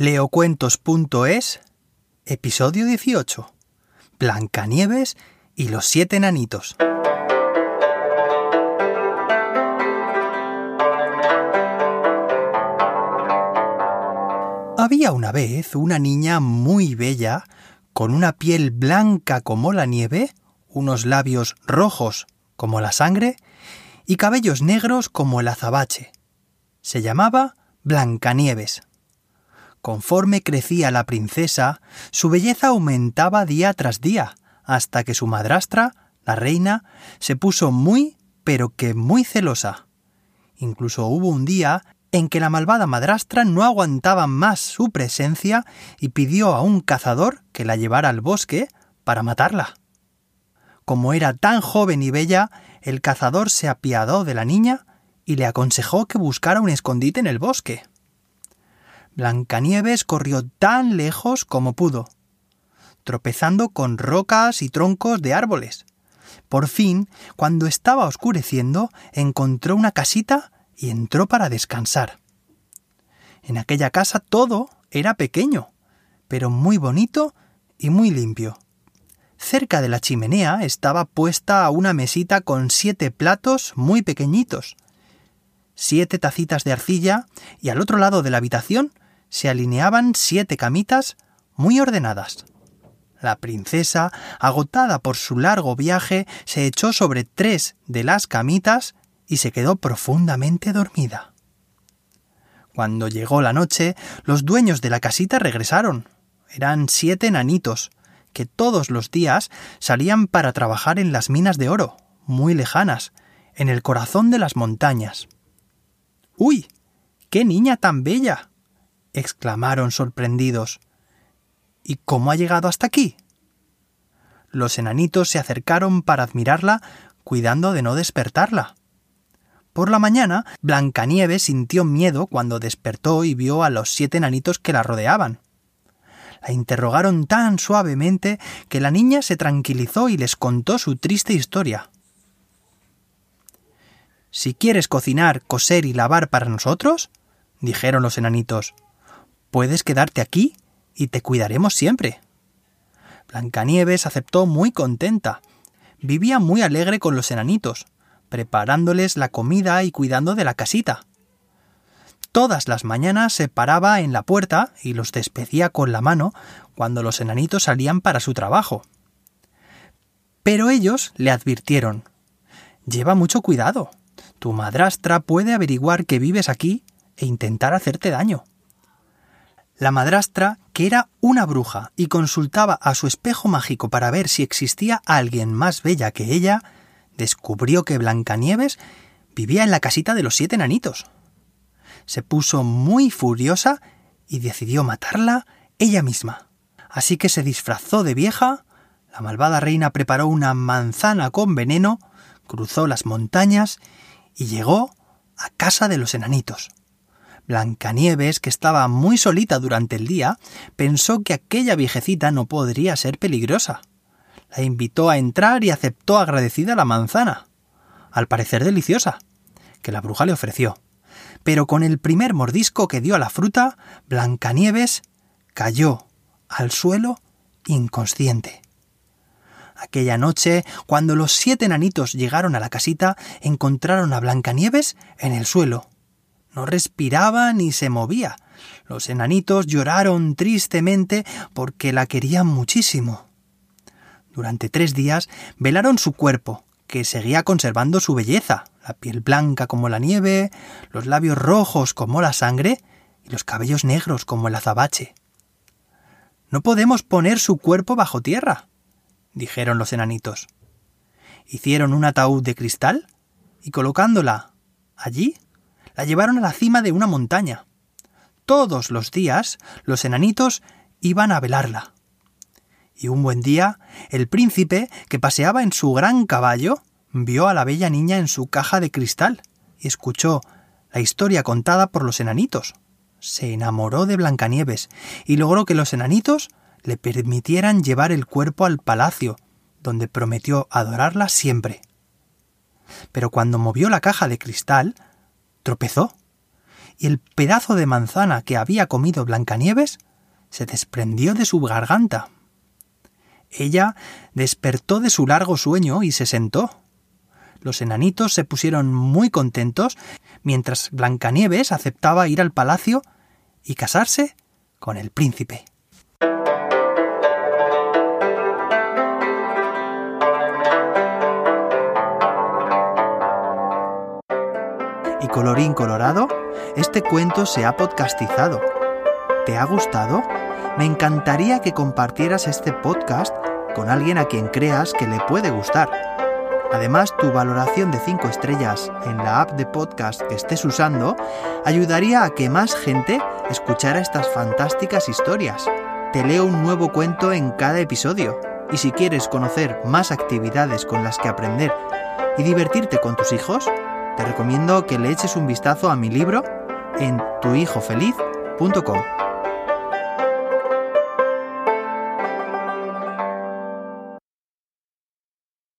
Leocuentos.es, episodio 18. Blancanieves y los siete enanitos. Había una vez una niña muy bella, con una piel blanca como la nieve, unos labios rojos como la sangre y cabellos negros como el azabache. Se llamaba Blancanieves. Conforme crecía la princesa, su belleza aumentaba día tras día, hasta que su madrastra, la reina, se puso muy, pero que muy celosa. Incluso hubo un día en que la malvada madrastra no aguantaba más su presencia y pidió a un cazador que la llevara al bosque para matarla. Como era tan joven y bella, el cazador se apiadó de la niña y le aconsejó que buscara un escondite en el bosque. Blancanieves corrió tan lejos como pudo, tropezando con rocas y troncos de árboles. Por fin, cuando estaba oscureciendo, encontró una casita y entró para descansar. En aquella casa todo era pequeño, pero muy bonito y muy limpio. Cerca de la chimenea estaba puesta una mesita con siete platos muy pequeñitos, siete tacitas de arcilla y al otro lado de la habitación se alineaban siete camitas muy ordenadas. La princesa, agotada por su largo viaje, se echó sobre tres de las camitas y se quedó profundamente dormida. Cuando llegó la noche, los dueños de la casita regresaron. Eran siete enanitos, que todos los días salían para trabajar en las minas de oro, muy lejanas, en el corazón de las montañas. ¡Uy! ¡Qué niña tan bella! Exclamaron sorprendidos. ¿Y cómo ha llegado hasta aquí? Los enanitos se acercaron para admirarla, cuidando de no despertarla. Por la mañana, Blancanieves sintió miedo cuando despertó y vio a los siete enanitos que la rodeaban. La interrogaron tan suavemente que la niña se tranquilizó y les contó su triste historia. Si quieres cocinar, coser y lavar para nosotros, dijeron los enanitos, Puedes quedarte aquí y te cuidaremos siempre. Blancanieves aceptó muy contenta. Vivía muy alegre con los enanitos, preparándoles la comida y cuidando de la casita. Todas las mañanas se paraba en la puerta y los despedía con la mano cuando los enanitos salían para su trabajo. Pero ellos le advirtieron Lleva mucho cuidado. Tu madrastra puede averiguar que vives aquí e intentar hacerte daño. La madrastra, que era una bruja y consultaba a su espejo mágico para ver si existía alguien más bella que ella, descubrió que Blancanieves vivía en la casita de los siete enanitos. Se puso muy furiosa y decidió matarla ella misma. Así que se disfrazó de vieja, la malvada reina preparó una manzana con veneno, cruzó las montañas y llegó a casa de los enanitos. Blancanieves, que estaba muy solita durante el día, pensó que aquella viejecita no podría ser peligrosa. La invitó a entrar y aceptó agradecida la manzana, al parecer deliciosa, que la bruja le ofreció. Pero con el primer mordisco que dio a la fruta, Blancanieves cayó al suelo inconsciente. Aquella noche, cuando los siete enanitos llegaron a la casita, encontraron a Blancanieves en el suelo, no respiraba ni se movía. Los enanitos lloraron tristemente porque la querían muchísimo. Durante tres días velaron su cuerpo, que seguía conservando su belleza, la piel blanca como la nieve, los labios rojos como la sangre y los cabellos negros como el azabache. No podemos poner su cuerpo bajo tierra, dijeron los enanitos. Hicieron un ataúd de cristal y colocándola allí la llevaron a la cima de una montaña. Todos los días los enanitos iban a velarla. Y un buen día, el príncipe, que paseaba en su gran caballo, vio a la bella niña en su caja de cristal y escuchó la historia contada por los enanitos. Se enamoró de Blancanieves y logró que los enanitos le permitieran llevar el cuerpo al palacio, donde prometió adorarla siempre. Pero cuando movió la caja de cristal, tropezó y el pedazo de manzana que había comido Blancanieves se desprendió de su garganta. Ella despertó de su largo sueño y se sentó. Los enanitos se pusieron muy contentos mientras Blancanieves aceptaba ir al palacio y casarse con el príncipe. Colorín colorado, este cuento se ha podcastizado. ¿Te ha gustado? Me encantaría que compartieras este podcast con alguien a quien creas que le puede gustar. Además, tu valoración de 5 estrellas en la app de podcast que estés usando ayudaría a que más gente escuchara estas fantásticas historias. Te leo un nuevo cuento en cada episodio. Y si quieres conocer más actividades con las que aprender y divertirte con tus hijos, te recomiendo que le eches un vistazo a mi libro en tuhijofeliz.com.